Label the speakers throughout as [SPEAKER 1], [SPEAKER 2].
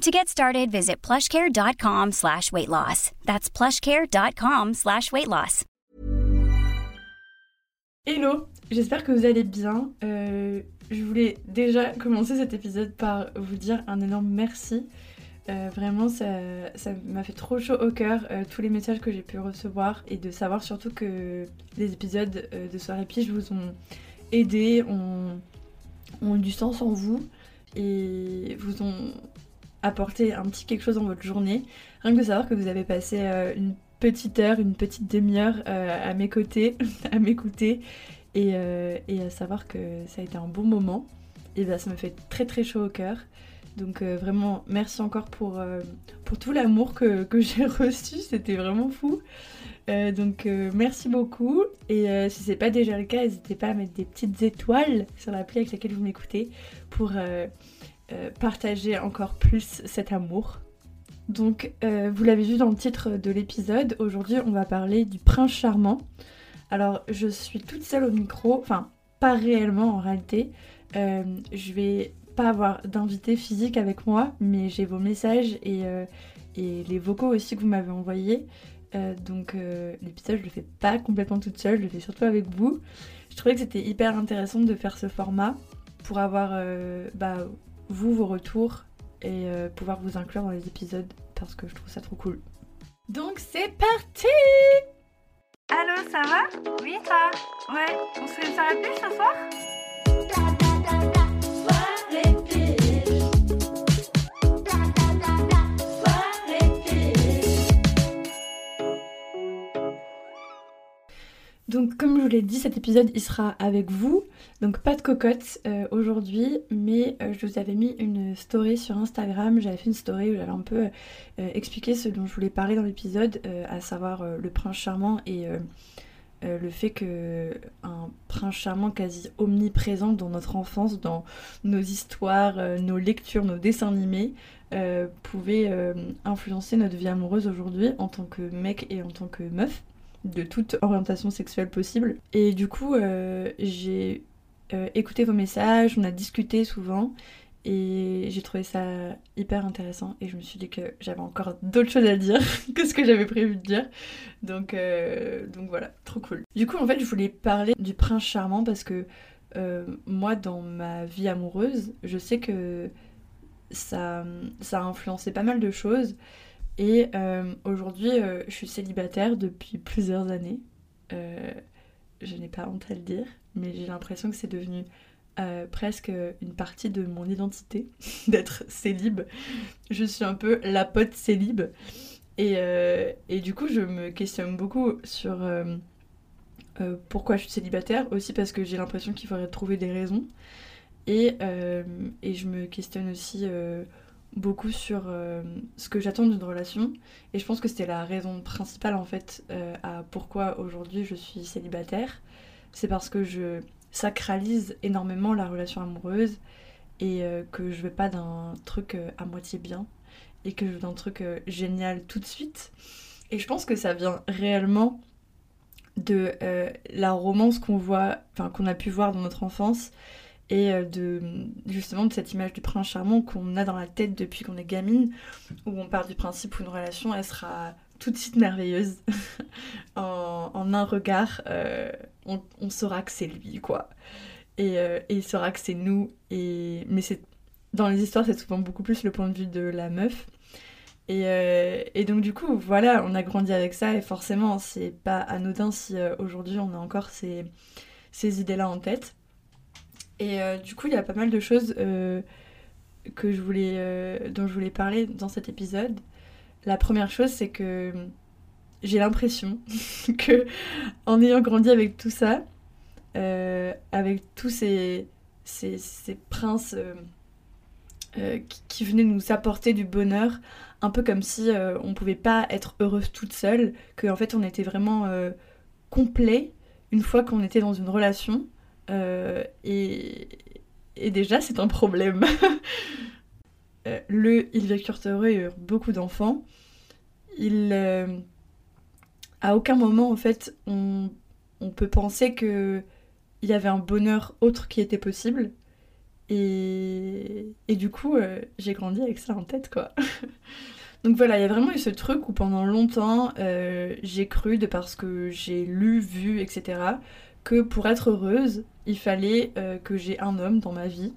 [SPEAKER 1] To get started, visit plushcare.com slash weight loss. That's plushcare.com slash weight loss.
[SPEAKER 2] Hello, j'espère que vous allez bien. Euh, je voulais déjà commencer cet épisode par vous dire un énorme merci. Euh, vraiment, ça m'a fait trop chaud au cœur, euh, tous les messages que j'ai pu recevoir et de savoir surtout que les épisodes de Soirée Pige vous ont aidé, ont, ont eu du sens en vous et vous ont apporté un petit quelque chose dans votre journée. Rien que de savoir que vous avez passé euh, une petite heure, une petite demi-heure euh, à mes côtés, à m'écouter et, euh, et à savoir que ça a été un bon moment, et ben ça me fait très très chaud au cœur. Donc vraiment merci encore pour, pour tout l'amour que, que j'ai reçu, c'était vraiment fou. Donc merci beaucoup et si c'est pas déjà le cas, n'hésitez pas à mettre des petites étoiles sur l'appli avec laquelle vous m'écoutez pour euh, partager encore plus cet amour. Donc euh, vous l'avez vu dans le titre de l'épisode, aujourd'hui on va parler du prince charmant. Alors je suis toute seule au micro, enfin pas réellement en réalité. Euh, je vais pas avoir d'invité physique avec moi, mais j'ai vos messages et, les vocaux aussi que vous m'avez envoyés. Donc l'épisode je le fais pas complètement toute seule, je le fais surtout avec vous. Je trouvais que c'était hyper intéressant de faire ce format pour avoir bah, vous vos retours et euh, pouvoir vous inclure dans les épisodes parce que je trouve ça trop cool. Donc c'est parti! Allô, ça va? Oui, ça Ouais, on se fait une soirée plus ce soir? Donc comme je vous l'ai dit, cet épisode il sera avec vous. Donc pas de cocotte euh, aujourd'hui, mais euh, je vous avais mis une story sur Instagram. J'avais fait une story où j'avais un peu euh, expliqué ce dont je voulais parler dans l'épisode, euh, à savoir le prince charmant et le fait que un prince charmant quasi omniprésent dans notre enfance, dans nos histoires, nos lectures, nos dessins animés, pouvait influencer notre vie amoureuse aujourd'hui en tant que mec et en tant que meuf de toute orientation sexuelle possible. Et du coup, euh, j'ai euh, écouté vos messages, on a discuté souvent, et j'ai trouvé ça hyper intéressant. Et je me suis dit que j'avais encore d'autres choses à dire que ce que j'avais prévu de dire. Donc, euh, donc voilà, trop cool. Du coup, en fait, je voulais parler du prince charmant parce que moi, dans ma vie amoureuse, je sais que ça, ça a influencé pas mal de choses. Et euh, aujourd'hui, euh, je suis célibataire depuis plusieurs années. Euh, je n'ai pas honte à le dire, mais j'ai l'impression que c'est devenu presque une partie de mon identité d'être célib. Je suis un peu la pote célib. Et, du coup, je me questionne beaucoup sur pourquoi je suis célibataire, aussi parce que j'ai l'impression qu'il faudrait trouver des raisons. Et, je me questionne aussi beaucoup sur euh, ce que j'attends d'une relation. Et je pense que c'était la raison principale en fait euh, à pourquoi aujourd'hui je suis célibataire. C'est parce que je sacralise énormément la relation amoureuse et euh, que je veux pas d'un truc à moitié bien et que je veux d'un truc génial tout de suite. Et je pense que ça vient réellement de la romance qu'on voit, enfin qu'on a pu voir dans notre enfance et de justement de cette image du prince charmant qu'on a dans la tête depuis qu'on est gamine, où on part du principe où une relation elle sera tout de suite merveilleuse. en, un regard, on, saura que c'est lui, quoi. Et, et, il saura que c'est nous. Et... Mais c'est dans les histoires, c'est souvent beaucoup plus le point de vue de la meuf. Euh, et, donc du coup, voilà, on a grandi avec ça et forcément, c'est pas anodin si euh, aujourd'hui on a encore ces, ces idées-là en tête. Et euh, du coup, il y a pas mal de choses que je voulais, dont je voulais parler dans cet épisode. La première chose, c'est que j'ai l'impression que en ayant grandi avec tout ça, avec tous ces, ces, ces princes qui, venaient nous apporter du bonheur, un peu comme si euh, on pouvait pas être heureuse toute seule, qu'en fait on était vraiment euh, complet une fois qu'on était dans une relation. Euh, et, déjà c'est un problème. le Ils vécurent heureux eurent beaucoup d'enfants. Il, à aucun moment en fait on, peut penser que il y avait un bonheur autre qui était possible. Et, et du coup, euh, j'ai grandi avec ça en tête, quoi. Donc voilà, il y a vraiment eu ce truc où pendant longtemps, euh, j'ai cru, de parce que j'ai lu, vu, etc., que pour être heureuse, il fallait euh, que j'ai un homme dans ma vie.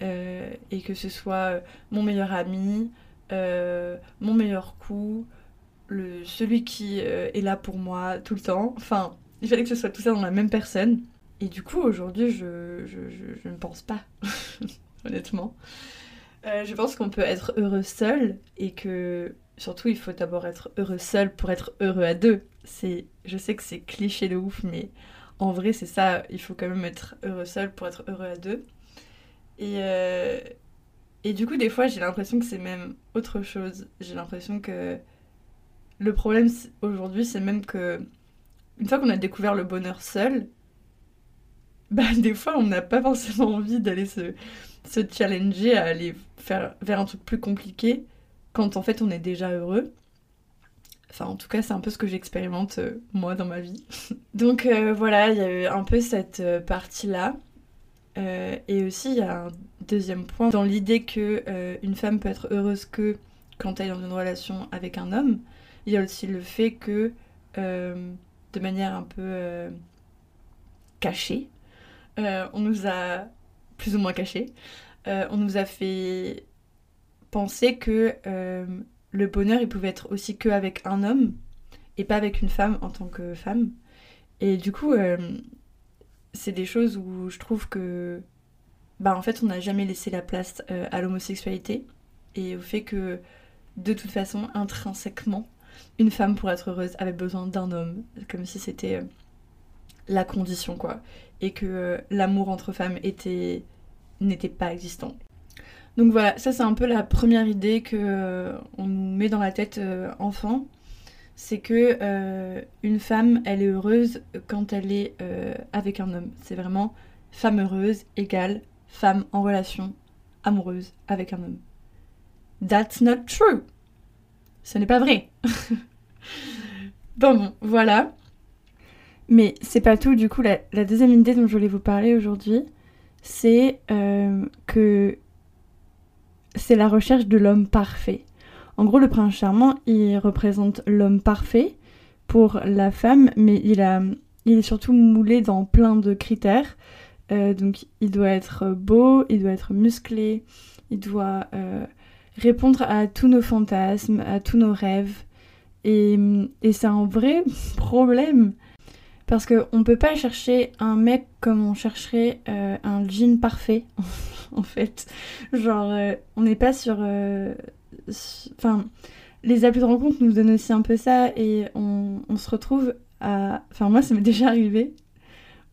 [SPEAKER 2] et que ce soit mon meilleur ami, mon meilleur coup, celui qui est là pour moi tout le temps. Enfin, il fallait que ce soit tout ça dans la même personne. Et du coup, aujourd'hui, je, ne pense pas, honnêtement. Euh, je pense qu'on peut être heureux seul et que surtout, il faut d'abord être heureux seul pour être heureux à deux. C'est, je sais que c'est cliché de ouf, mais en vrai, c'est ça. Il faut quand même être heureux seul pour être heureux à deux. Et, euh, et du coup, des fois, j'ai l'impression que c'est même autre chose. J'ai l'impression que le problème aujourd'hui, c'est même que une fois qu'on a découvert le bonheur seul, bah, des fois, on n'a pas forcément envie d'aller se, se challenger à aller faire vers un truc plus compliqué quand en fait on est déjà heureux. Enfin, en tout cas, c'est un peu ce que j'expérimente euh, moi dans ma vie. Donc euh, voilà, il y a eu un peu cette euh, partie-là. et aussi, il y a un deuxième point dans l'idée que une femme peut être heureuse que quand elle est dans une relation avec un homme. Il y a aussi le fait que, de manière un peu cachée, on nous a plus ou moins caché. Euh, on nous a fait penser que le bonheur, il pouvait être aussi que avec un homme et pas avec une femme en tant que femme. Et du coup, c'est des choses où je trouve que, bah, en fait, on n'a jamais laissé la place à l'homosexualité et au fait que, de toute façon, intrinsèquement, une femme pour être heureuse avait besoin d'un homme, comme si c'était la condition, quoi et que euh, l'amour entre femmes était n'était pas existant. Donc voilà, ça c'est un peu la première idée que euh, on nous met dans la tête euh, enfant, c'est que une femme, elle est heureuse quand elle est avec un homme. C'est vraiment femme heureuse égale femme en relation amoureuse avec un homme. That's not true. Ce n'est pas vrai. bon, voilà. Mais c'est pas tout, du coup, la, deuxième idée dont je voulais vous parler aujourd'hui, c'est euh, que c'est la recherche de l'homme parfait. En gros, le prince charmant, il représente l'homme parfait pour la femme, mais il, est surtout moulé dans plein de critères. Euh, donc, il doit être beau, il doit être musclé, il doit euh, répondre à tous nos fantasmes, à tous nos rêves. Et, et c'est un vrai problème parce qu'on ne peut pas chercher un mec comme on chercherait euh, un jean parfait, en fait. Genre, euh, on n'est pas sur. Euh, enfin, les applis de rencontre nous donnent aussi un peu ça et on, se retrouve à. Enfin, moi, ça m'est déjà arrivé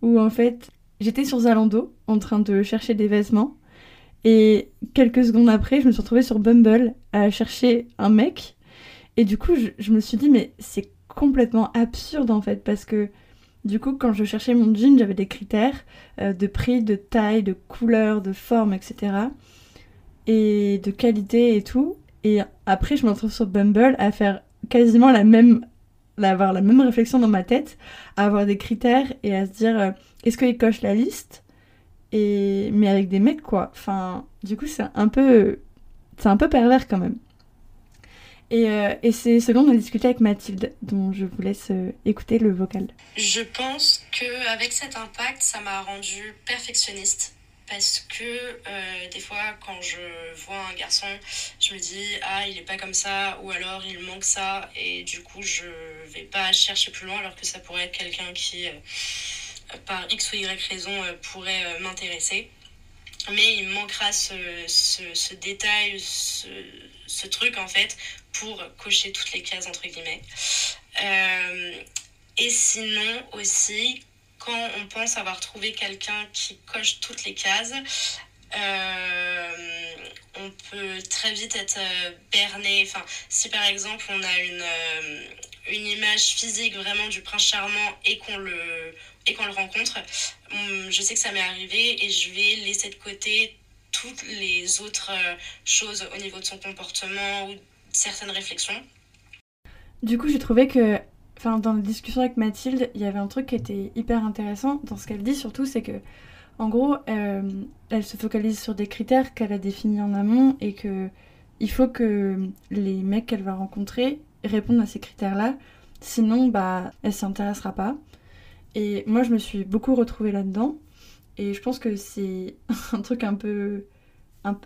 [SPEAKER 2] où en fait, j'étais sur Zalando en train de chercher des vêtements et quelques secondes après, je me suis retrouvée sur Bumble à chercher un mec. Et du coup, je, je me suis dit, mais c'est complètement absurde en fait parce que du coup, quand je cherchais mon jean, j'avais des critères euh, de prix, de taille, de couleur, de forme, etc. Et de qualité et tout. Et après, je me retrouve sur Bumble à faire quasiment la même avoir la même réflexion dans ma tête, à avoir des critères et à se dire euh, est-ce qu'ils cochent la liste? Et mais avec des mecs quoi. Enfin, du coup c'est un peu c'est un peu pervers quand même. Et, euh, et c'est ce dont on a discuté avec Mathilde, dont je vous laisse euh, écouter le vocal.
[SPEAKER 3] Je pense que avec cet impact, ça m'a rendu perfectionniste parce que euh, des fois quand je vois un garçon je me dis ah il est pas comme ça ou alors il manque ça et du coup je vais pas chercher plus loin alors que ça pourrait être quelqu'un qui par x ou y raison pourrait m'intéresser mais il manquera ce, ce, détail ce, ce truc en fait pour cocher toutes les cases entre guillemets. Euh, et sinon aussi, quand on pense avoir trouvé quelqu'un qui coche toutes les cases, euh, on peut très vite être euh, berné. Enfin, si par exemple on a une, une image physique vraiment du prince charmant et qu'on le, et qu'on le rencontre, hum, je sais que ça m'est arrivé et je vais laisser de côté toutes les autres choses au niveau de son comportement ou certaines réflexions.
[SPEAKER 2] Du coup, j'ai trouvé que, enfin, dans la discussion avec Mathilde, il y avait un truc qui était hyper intéressant dans ce qu'elle dit surtout, c'est que, en gros, euh, elle se focalise sur des critères qu'elle a définis en amont et que il faut que les mecs qu'elle va rencontrer répondent à ces critères-là, sinon, bah, elle s'y intéressera pas. Et moi, je me suis beaucoup retrouvée là-dedans. Et je pense que c'est un truc un peu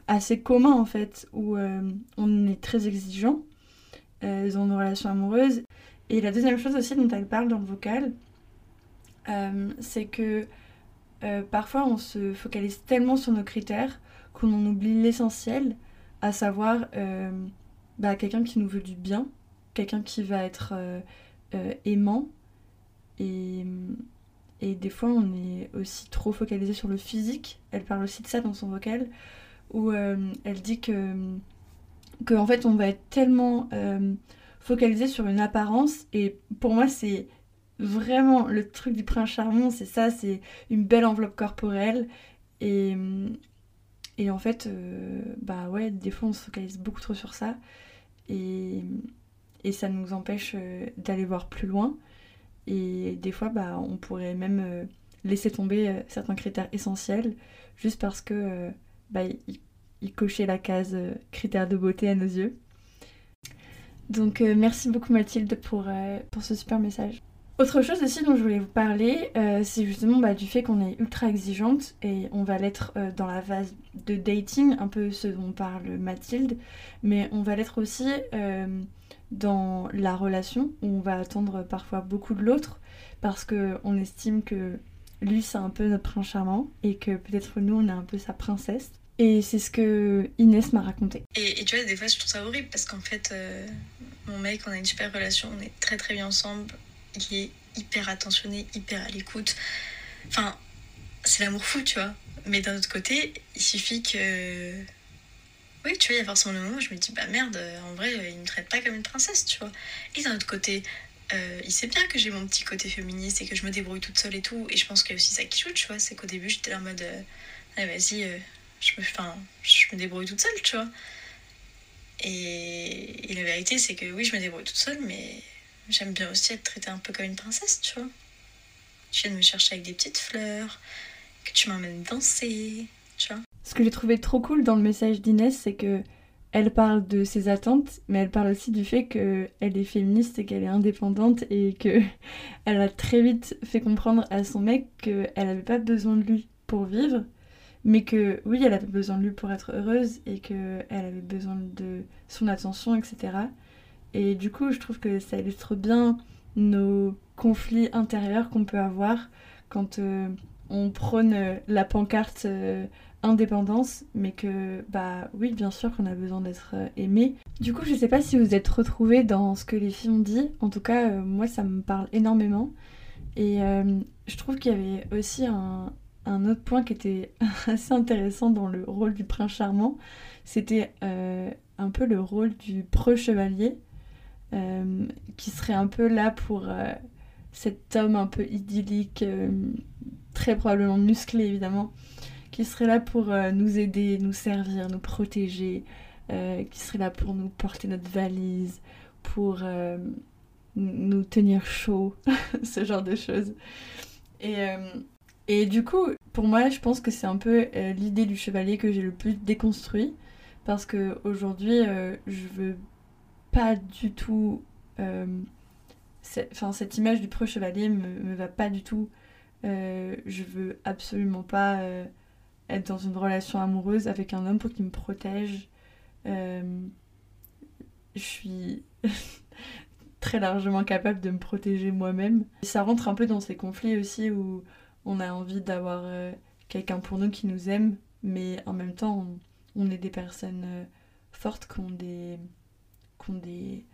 [SPEAKER 2] assez commun en fait, où euh, on est très exigeant euh, dans nos relations amoureuses. Et la deuxième chose aussi dont elle parle dans le vocal, euh, c'est que parfois on se focalise tellement sur nos critères qu'on en oublie l'essentiel, à savoir bah, quelqu'un qui nous veut du bien, quelqu'un qui va être aimant. Et, et des fois on est aussi trop focalisé sur le physique. Elle parle aussi de ça dans son vocal où euh, elle dit que, que en fait on va être tellement euh, focalisé sur une apparence et pour moi c'est vraiment le truc du prince charmant c'est ça c'est une belle enveloppe corporelle et, et en fait euh, bah ouais des fois on se focalise beaucoup trop sur ça et, et ça nous empêche d'aller voir plus loin et des fois bah on pourrait même laisser tomber certains critères essentiels juste parce que bah, il, cochait la case euh, critère de beauté à nos yeux. Donc euh, merci beaucoup Mathilde pour, euh, pour ce super message. Autre chose aussi dont je voulais vous parler, c'est justement bah, du fait qu'on est ultra exigeante et on va l'être dans la phase de dating, un peu ce dont parle Mathilde, mais on va l'être aussi dans la relation où on va attendre parfois beaucoup de l'autre parce qu'on estime que lui c'est un peu notre prince charmant et que peut-être nous on est un peu sa princesse. Et c'est ce que Inès m'a raconté.
[SPEAKER 3] Et, tu vois, des fois je trouve ça horrible parce qu'en fait, euh, mon mec, on a une super relation, on est très très bien ensemble, il est hyper attentionné, hyper à l'écoute. Enfin, c'est l'amour fou, tu vois. Mais d'un autre côté, il suffit que. Oui, tu vois, il y a forcément le moment où je me dis, bah merde, en vrai, il me traite pas comme une princesse, tu vois. Et d'un autre côté, euh, il sait bien que j'ai mon petit côté féministe et que je me débrouille toute seule et tout. Et je pense qu'il y a aussi ça qui joue, tu vois. C'est qu'au début, j'étais en mode, euh, vas-y, euh, je, me, je me débrouille toute seule, tu vois. Et, la vérité, c'est que oui, je me débrouille toute seule, mais j'aime bien aussi être traitée un peu comme une princesse, tu vois. Tu viens de me chercher avec des petites fleurs, que tu m'emmènes danser, tu vois.
[SPEAKER 2] Ce que j'ai trouvé trop cool dans le message d'Inès, c'est que elle parle de ses attentes, mais elle parle aussi du fait qu'elle est féministe et qu'elle est indépendante et que elle a très vite fait comprendre à son mec qu'elle n'avait pas besoin de lui pour vivre, mais que oui, elle avait besoin de lui pour être heureuse et qu'elle avait besoin de son attention, etc. Et du coup, je trouve que ça illustre bien nos conflits intérieurs qu'on peut avoir quand euh, on prône la pancarte. Euh, indépendance, mais que, bah oui, bien sûr qu'on a besoin d'être euh, aimé. Du coup, je sais pas si vous êtes retrouvés dans ce que les filles ont dit. En tout cas, euh, moi, ça me parle énormément. Et euh, je trouve qu'il y avait aussi un, autre point qui était assez intéressant dans le rôle du prince charmant. C'était un peu le rôle du preux-chevalier, qui serait un peu là pour cet homme un peu idyllique, très probablement musclé évidemment, qui serait là pour euh, nous aider, nous servir, nous protéger, euh, qui serait là pour nous porter notre valise, pour euh, nous tenir chaud, ce genre de choses. Et, et du coup, pour moi, je pense que c'est un peu l'idée du chevalier que j'ai le plus déconstruit. Parce que aujourd'hui, je veux pas du tout. Enfin, cette image du pro chevalier me va pas du tout. je veux absolument pas être dans une relation amoureuse avec un homme pour qu'il me protège. Euh, je suis très largement capable de me protéger moi-même. Ça rentre un peu dans ces conflits aussi où on a envie d'avoir euh, quelqu'un pour nous qui nous aime, mais en même temps, on, est des personnes euh, fortes qui ont, des, qui, ont des,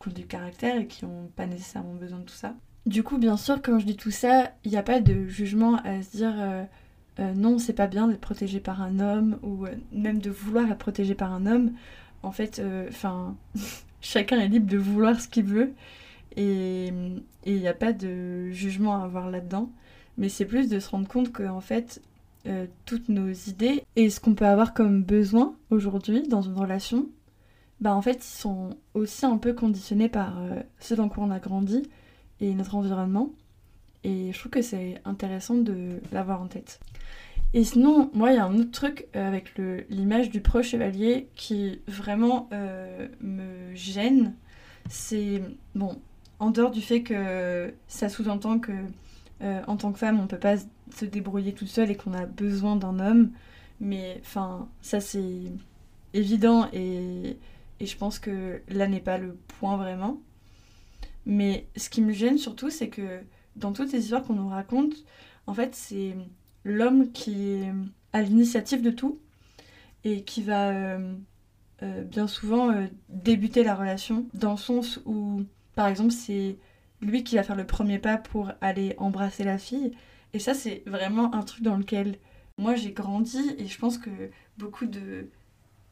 [SPEAKER 2] qui ont du caractère et qui n'ont pas nécessairement besoin de tout ça. Du coup, bien sûr, quand je dis tout ça, il n'y a pas de jugement à se dire euh, non, c'est pas bien d'être protégé par un homme ou euh, même de vouloir être protégé par un homme. En fait, euh, enfin, chacun est libre de vouloir ce qu'il veut et il n'y a pas de jugement à avoir là-dedans. Mais c'est plus de se rendre compte que en fait, toutes nos idées et ce qu'on peut avoir comme besoin aujourd'hui dans une relation, bah en fait, ils sont aussi un peu conditionnés par ce dans quoi on a grandi et notre environnement. Et je trouve que c'est intéressant de l'avoir en tête. Et sinon, moi, il y a un autre truc euh, avec l'image du proche chevalier qui vraiment euh, me gêne. C'est, bon, en dehors du fait que ça sous-entend que euh, en tant que femme, on peut pas se débrouiller toute seule et qu'on a besoin d'un homme. Mais enfin, ça c'est évident et, et je pense que là n'est pas le point vraiment. Mais ce qui me gêne surtout, c'est que dans toutes ces histoires qu'on nous raconte, en fait, c'est l'homme qui est à l'initiative de tout et qui va euh, euh, bien souvent euh, débuter la relation dans le sens où, par exemple, c'est lui qui va faire le premier pas pour aller embrasser la fille. Et ça, c'est vraiment un truc dans lequel moi j'ai grandi et je pense que beaucoup de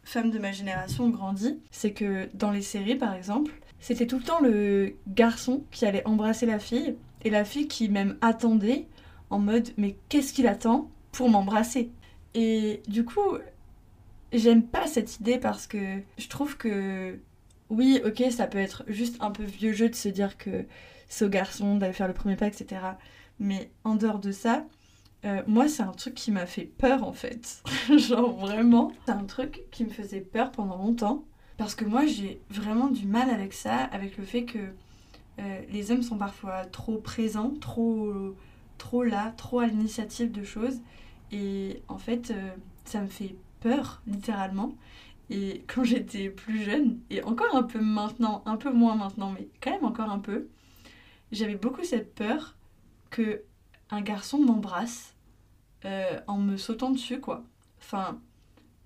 [SPEAKER 2] femmes de ma génération ont grandi. C'est que dans les séries, par exemple, c'était tout le temps le garçon qui allait embrasser la fille et la fille qui même attendait en mode mais qu'est-ce qu'il attend pour m'embrasser? Et du coup, j'aime pas cette idée parce que je trouve que oui, ok, ça peut être juste un peu vieux jeu de se dire que c'est au garçon d'aller faire le premier pas, etc. Mais en dehors de ça, euh, moi, c'est un truc qui m'a fait peur en fait. Genre vraiment, c'est un truc qui me faisait peur pendant longtemps. Parce que moi, j'ai vraiment du mal avec ça, avec le fait que euh, les hommes sont parfois trop présents, trop trop là, trop à l'initiative de choses. Et en fait, euh, ça me fait peur, littéralement. Et quand j'étais plus jeune, et encore un peu maintenant, un peu moins maintenant, mais quand même encore un peu, j'avais beaucoup cette peur que un garçon m'embrasse euh, en me sautant dessus, quoi. Enfin,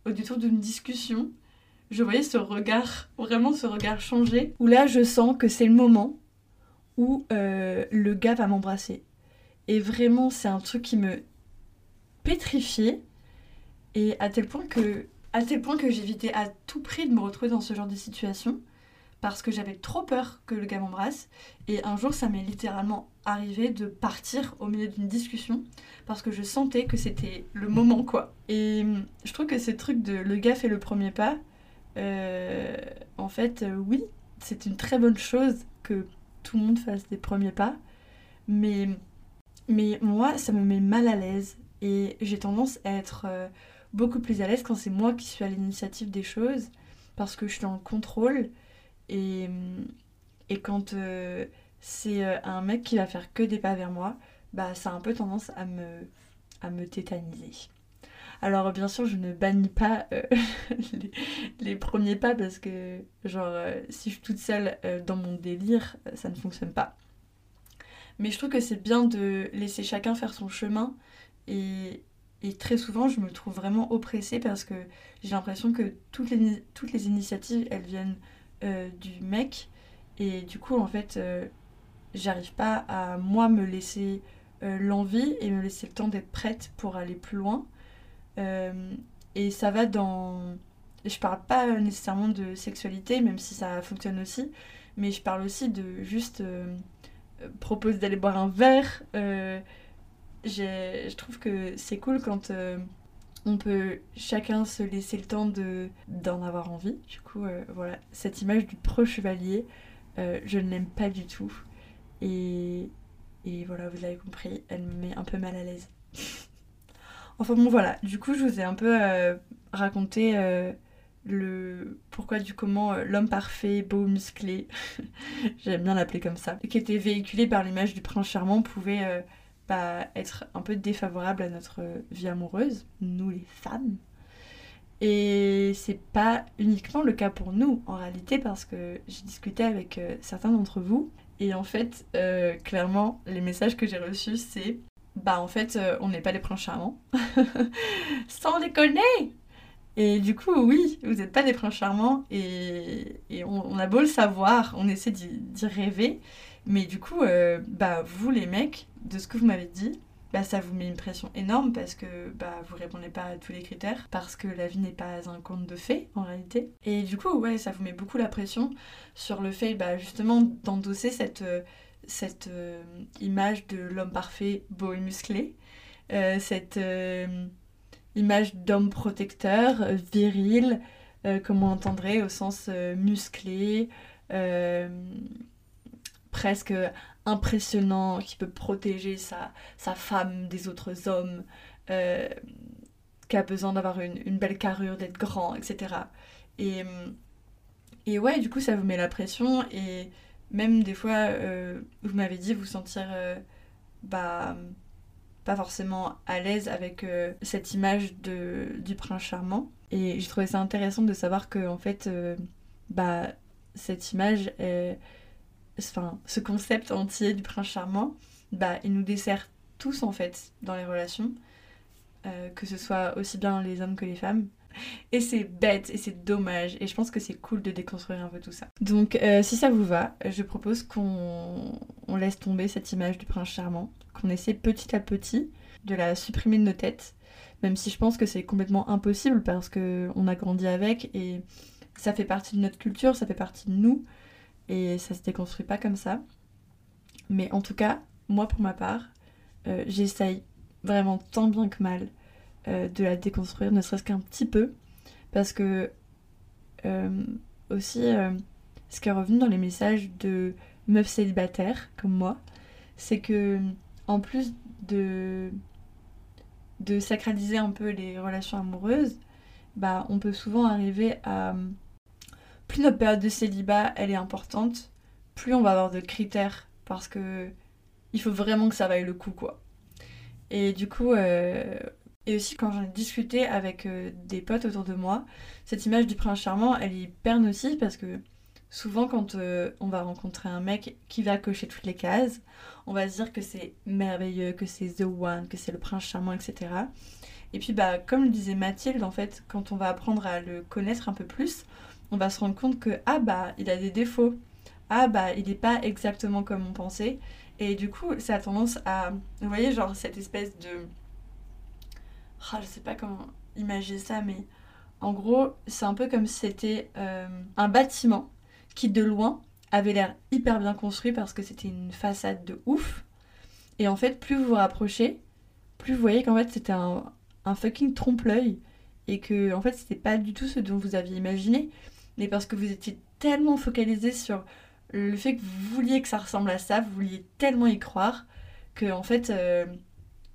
[SPEAKER 2] au détour d'une discussion, je voyais ce regard, vraiment ce regard changer, où là je sens que c'est le moment où euh, le gars va m'embrasser. Et vraiment, c'est un truc qui me pétrifiait. Et à tel point que, à tel point que j'évitais à tout prix de me retrouver dans ce genre de situation parce que j'avais trop peur que le gars m'embrasse. Et un jour, ça m'est littéralement arrivé de partir au milieu d'une discussion parce que je sentais que c'était le moment, quoi. Et hum, je trouve que ce truc de le gars fait le premier pas, euh, en fait, euh, oui, c'est une très bonne chose que tout le monde fasse des premiers pas, mais moi, ça me met mal à l'aise. Et j'ai tendance à être euh, beaucoup plus à l'aise quand c'est moi qui suis à l'initiative des choses parce que je suis dans le contrôle. Et, et quand euh, c'est euh, un mec qui va faire que des pas vers moi, bah ça a un peu tendance à me, à me tétaniser. Alors bien sûr, je ne bannis pas les, les, premiers pas parce que genre si je suis toute seule dans mon délire, ça ne fonctionne pas. Mais je trouve que c'est bien de laisser chacun faire son chemin. Et, très souvent, je me trouve vraiment oppressée parce que j'ai l'impression que toutes les, toutes les initiatives, elles viennent euh, du mec. Et du coup, en fait, euh, j'arrive pas à moi me laisser euh, l'envie et me laisser le temps d'être prête pour aller plus loin. Et ça va dans. Je parle pas nécessairement de sexualité, même si ça fonctionne aussi, mais je parle aussi de juste propose d'aller boire un verre. Euh, je trouve que c'est cool quand euh, on peut chacun se laisser le temps de d'en avoir envie. Du coup, euh, voilà, cette image du pro chevalier, euh, je ne l'aime pas du tout. Et, et voilà, vous avez compris, elle me met un peu mal à l'aise. enfin bon, voilà, du coup, je vous ai un peu euh, raconté euh, le pourquoi du comment l'homme parfait, beau, musclé, j'aime bien l'appeler comme ça, qui était véhiculé par l'image du prince charmant, pouvait bah, être un peu défavorable à notre vie amoureuse, nous les femmes. Et c'est pas uniquement le cas pour nous en réalité parce que j'ai discuté avec euh, certains d'entre vous et en fait euh, clairement les messages que j'ai reçus c'est bah en fait euh, on n'est pas des princes charmants. Sans déconner! Et du coup oui vous n'êtes pas des princes charmants et, on, a beau le savoir on essaie d'y rêver. Mais du coup bah vous les mecs de ce que vous m'avez dit bah, ça vous met une pression énorme parce que bah, vous répondez pas à tous les critères, parce que la vie n'est pas un conte de fées en réalité. Et du coup, ouais, ça vous met beaucoup la pression sur le fait bah, justement d'endosser cette, euh, cette euh, image de l'homme parfait, beau et musclé, euh, cette image d'homme protecteur, viril, comme on entendrait au sens musclé, presque impressionnant, qui peut protéger sa, sa femme des autres hommes, euh, qui a besoin d'avoir une, belle carrure, d'être grand, etc. Et, et ouais, du coup, ça vous met la pression et même des fois, euh, vous m'avez dit vous sentir euh, bah, pas forcément à l'aise avec cette image de, du prince charmant. Et j'ai trouvé ça intéressant de savoir que, en fait, bah, cette image ce concept entier du prince charmant, bah, il nous dessert tous en fait dans les relations, euh, que ce soit aussi bien les hommes que les femmes. Et c'est bête et c'est dommage et je pense que c'est cool de déconstruire un peu tout ça. Donc euh, si ça vous va, je propose qu'on laisse tomber cette image du prince charmant, qu'on essaie petit à petit de la supprimer de nos têtes, même si je pense que c'est complètement impossible parce qu'on a grandi avec et ça fait partie de notre culture, ça fait partie de nous et ça se déconstruit pas comme ça. Mais en tout cas, moi pour ma part, euh, j'essaye vraiment tant bien que mal euh, de la déconstruire, ne serait-ce qu'un petit peu, parce que euh, aussi, ce qui est revenu dans les messages de meufs célibataires comme moi, c'est que en plus de de sacraliser un peu les relations amoureuses, bah on peut souvent arriver à plus notre période de célibat elle est importante, plus on va avoir de critères parce que il faut vraiment que ça vaille le coup quoi. Et du coup, euh, et aussi quand j'en ai discuté avec euh, des potes autour de moi, cette image du prince charmant elle est hyper nocive parce que souvent quand euh, on va rencontrer un mec qui va cocher toutes les cases, on va se dire que c'est merveilleux, que c'est the one, que c'est le prince charmant, etc. Et puis bah comme le disait Mathilde en fait, quand on va apprendre à le connaître un peu plus, on va se rendre compte que ah bah il a des défauts, ah bah il n'est pas exactement comme on pensait. Et du coup, ça a tendance à, vous voyez, genre cette espèce de, ah, je sais pas comment imaginer ça, mais en gros, c'est un peu comme si c'était euh, un bâtiment qui de loin avait l'air hyper bien construit parce que c'était une façade de ouf. Et en fait, plus vous vous rapprochez, plus vous voyez qu'en fait c'était un, fucking trompe-l'œil et que en fait c'était pas du tout ce dont vous aviez imaginé mais parce que vous étiez tellement focalisé sur le fait que vous vouliez que ça ressemble à ça, vous vouliez tellement y croire, que en fait, euh,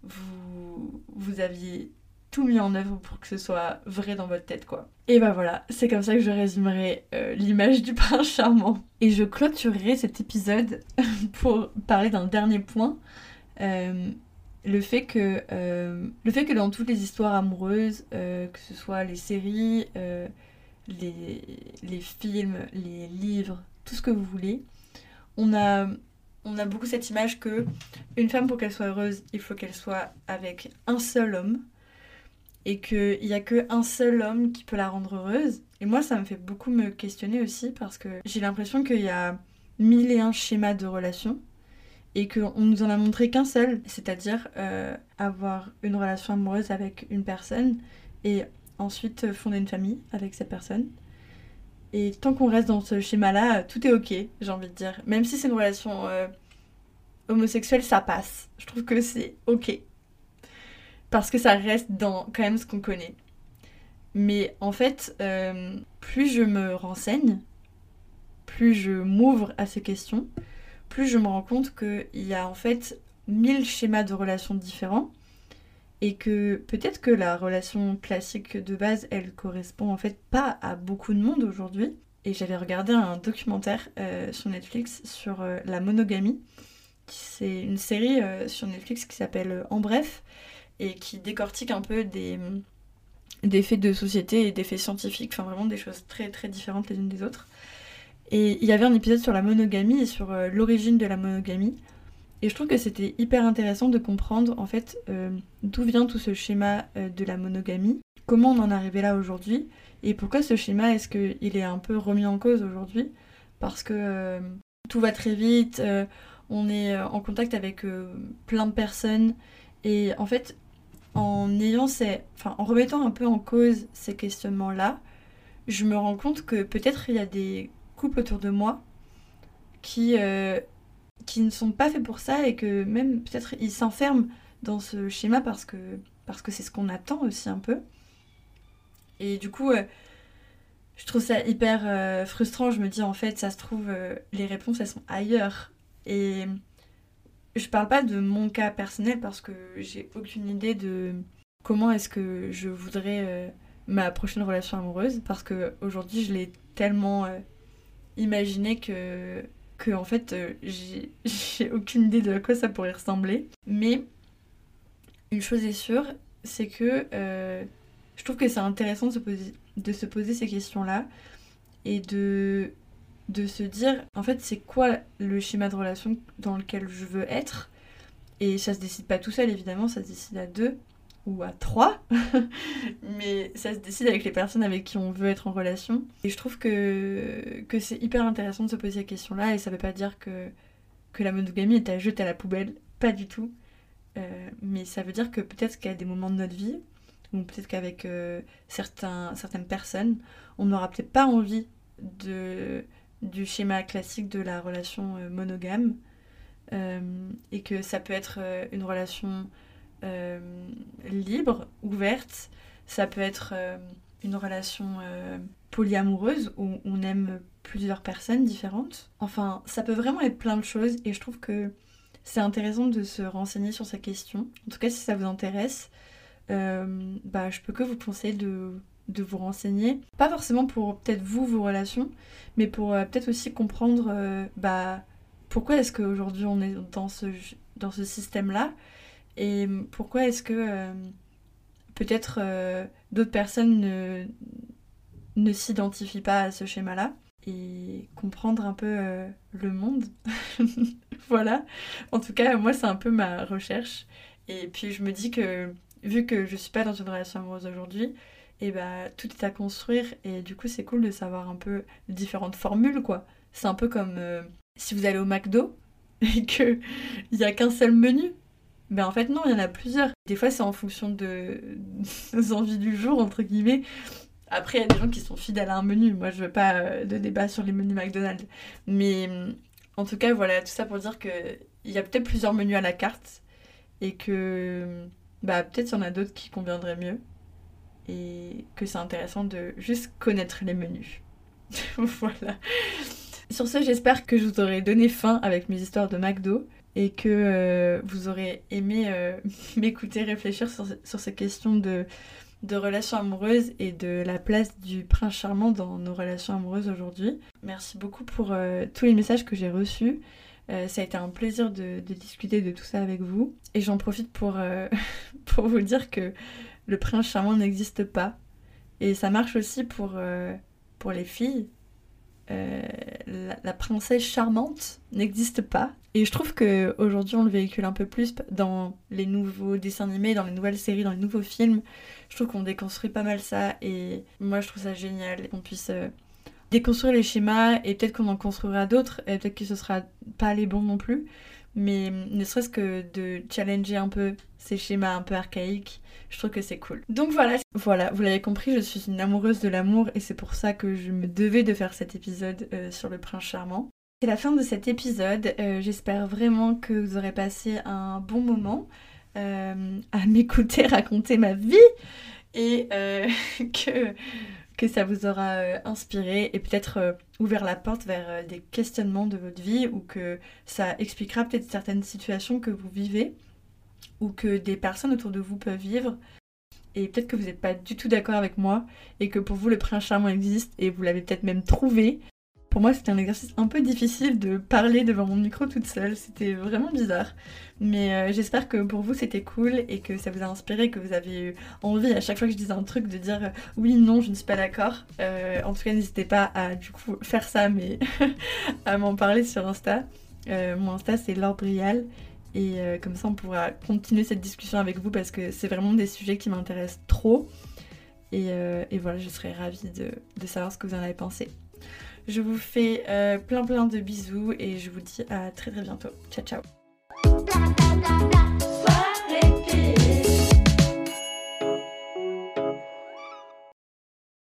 [SPEAKER 2] vous, vous aviez tout mis en œuvre pour que ce soit vrai dans votre tête, quoi. Et ben voilà, c'est comme ça que je résumerai euh, l'image du prince charmant. Et je clôturerai cet épisode pour parler d'un dernier point. Euh, le fait que le fait que dans toutes les histoires amoureuses, que ce soit les séries, les, films, les livres, tout ce que vous voulez, on a, on a beaucoup cette image que une femme, pour qu'elle soit heureuse, il faut qu'elle soit avec un seul homme. Et qu'il n'y a qu'un seul homme qui peut la rendre heureuse. Et moi, ça me fait beaucoup me questionner aussi parce que j'ai l'impression qu'il y a mille et un schémas de relations et qu'on nous en a montré qu'un seul, c'est-à-dire euh, avoir une relation amoureuse avec une personne et ensuite fonder une famille avec cette personne. Et tant qu'on reste dans ce schéma-là, tout est ok, j'ai envie de dire. Même si c'est une relation euh, homosexuelle, ça passe. Je trouve que c'est ok. Parce que ça reste dans quand même ce qu'on connaît. Mais en fait, euh, plus je me renseigne, plus je m'ouvre à ces questions, plus je me rends compte qu'il y a en fait mille schémas de relations différents et que peut-être que la relation classique de base, elle correspond en fait pas à beaucoup de monde aujourd'hui. Et j'avais regardé un documentaire euh, sur Netflix sur euh, la monogamie. C'est une série sur Netflix qui s'appelle En bref et qui décortique un peu des, des faits de société et des faits scientifiques, enfin vraiment des choses très très différentes les unes des autres. Et il y avait un épisode sur la monogamie et sur l'origine de la monogamie. Et je trouve que c'était hyper intéressant de comprendre en fait euh, d'où vient tout ce schéma euh, de la monogamie, comment on en est arrivé là aujourd'hui, et pourquoi ce schéma est-ce qu'il est un peu remis en cause aujourd'hui? Parce que euh, tout va très vite, on est en contact avec plein de personnes, et en fait, en ayant ces, en remettant un peu en cause ces questionnements-là, je me rends compte que peut-être il y a des couples autour de moi qui qui ne sont pas faits pour ça et que même peut-être ils s'enferment dans ce schéma parce que parce que c'est ce qu'on attend aussi un peu. Et du coup, euh, je trouve ça hyper euh, frustrant. Je me dis en fait, ça se trouve, euh, les réponses elles sont ailleurs. Et je parle pas de mon cas personnel parce que j'ai aucune idée de comment est-ce que je voudrais ma prochaine relation amoureuse parce que aujourd'hui je l'ai tellement imaginé que en fait euh, j'ai aucune idée de à quoi ça pourrait ressembler. Mais une chose est sûre, c'est que euh, je trouve que c'est intéressant de se poser, de se poser ces questions-là et de, de se dire en fait c'est quoi le schéma de relation dans lequel je veux être? Et ça se décide pas tout seul évidemment, ça se décide à deux ou à trois, mais ça se décide avec les personnes avec qui on veut être en relation. Et je trouve que, que c'est hyper intéressant de se poser ces questions-là, et ça veut pas dire que, que la monogamie est à jeter à la poubelle, pas du tout. Euh, mais ça veut dire que peut-être qu'à des moments de notre vie, ou peut-être qu'avec euh, certains, certaines personnes, on n'aura peut-être pas envie de, du schéma classique de la relation euh, monogame, et que ça peut être une relation euh, libre, ouverte. Ça peut être euh, une relation euh, polyamoureuse où on aime plusieurs personnes différentes. Enfin, ça peut vraiment être plein de choses et je trouve que c'est intéressant de se renseigner sur ces questions. En tout cas, si ça vous intéresse, bah, je peux que vous conseiller de, de vous renseigner. Pas forcément pour peut-être vous, vos relations, mais pour peut-être aussi comprendre bah, pourquoi est-ce qu'aujourd'hui on est dans ce, dans ce système-là et pourquoi est-ce que euh, peut-être euh, d'autres personnes ne, ne s'identifient pas à ce schéma-là et comprendre un peu euh, le monde. voilà. En tout cas, moi, c'est un peu ma recherche. Et puis, je me dis que vu que je suis pas dans une relation amoureuse aujourd'hui, et bah, tout est à construire. Et du coup, c'est cool de savoir un peu différentes formules, quoi. C'est un peu comme si vous allez au McDo et qu'il n'y a qu'un seul menu. Ben en fait non, il y en a plusieurs. Des fois c'est en fonction de nos envies du jour, entre guillemets. Après, il y a des gens qui sont fidèles à un menu. Moi, je veux pas euh, de débat sur les menus McDonald's. Mais en tout cas, voilà, tout ça pour dire qu'il y a peut-être plusieurs menus à la carte et que bah, peut-être il y en a d'autres qui conviendraient mieux et que c'est intéressant de juste connaître les menus. voilà. Sur ce, j'espère que je vous aurai donné fin avec mes histoires de McDo et que euh, vous aurez aimé euh, m'écouter réfléchir sur, ces questions de, relations amoureuses et de la place du prince charmant dans nos relations amoureuses aujourd'hui. Merci beaucoup pour euh, tous les messages que j'ai reçus. ça a été un plaisir de, discuter de tout ça avec vous. Et j'en profite pour vous dire que le prince charmant n'existe pas. Et ça marche aussi pour, pour les filles. Euh, la, princesse charmante n'existe pas. Et je trouve qu'aujourd'hui, on le véhicule un peu plus dans les nouveaux dessins animés, dans les nouvelles séries, dans les nouveaux films. Je trouve qu'on déconstruit pas mal ça. Et moi, je trouve ça génial qu'on puisse euh, déconstruire les schémas. Et peut-être qu'on en construira d'autres. Et peut-être que ce sera pas les bons non plus. Mais ne serait-ce que de challenger un peu ces schémas un peu archaïques je trouve que c'est cool. Donc voilà, voilà, vous l'avez compris, je suis une amoureuse de l'amour et c'est pour ça que je me devais de faire cet épisode euh, sur le prince charmant. C'est la fin de cet épisode. Euh, j'espère vraiment que vous aurez passé un bon moment euh, à m'écouter raconter ma vie et que que ça vous aura euh, inspiré et peut-être euh, ouvert la porte vers euh, des questionnements de votre vie ou que ça expliquera peut-être certaines situations que vous vivez ou que des personnes autour de vous peuvent vivre. Et peut-être que vous n'êtes pas du tout d'accord avec moi et que pour vous le prince charmant existe et vous l'avez peut-être même trouvé. Pour moi, c'était un exercice un peu difficile de parler devant mon micro toute seule. C'était vraiment bizarre. Mais euh, j'espère que pour vous, c'était cool et que ça vous a inspiré, que vous avez eu envie à chaque fois que je disais un truc de dire euh, oui, non, je ne suis pas d'accord. Euh, en tout cas, n'hésitez pas à du coup faire ça, mais à m'en parler sur Insta. mon Insta, c'est Brial. Et comme ça, on pourra continuer cette discussion avec vous parce que c'est vraiment des sujets qui m'intéressent trop. Et, voilà, je serais ravie de savoir ce que vous en avez pensé. Je vous fais euh, plein plein de bisous et je vous dis à très très bientôt. Ciao ciao.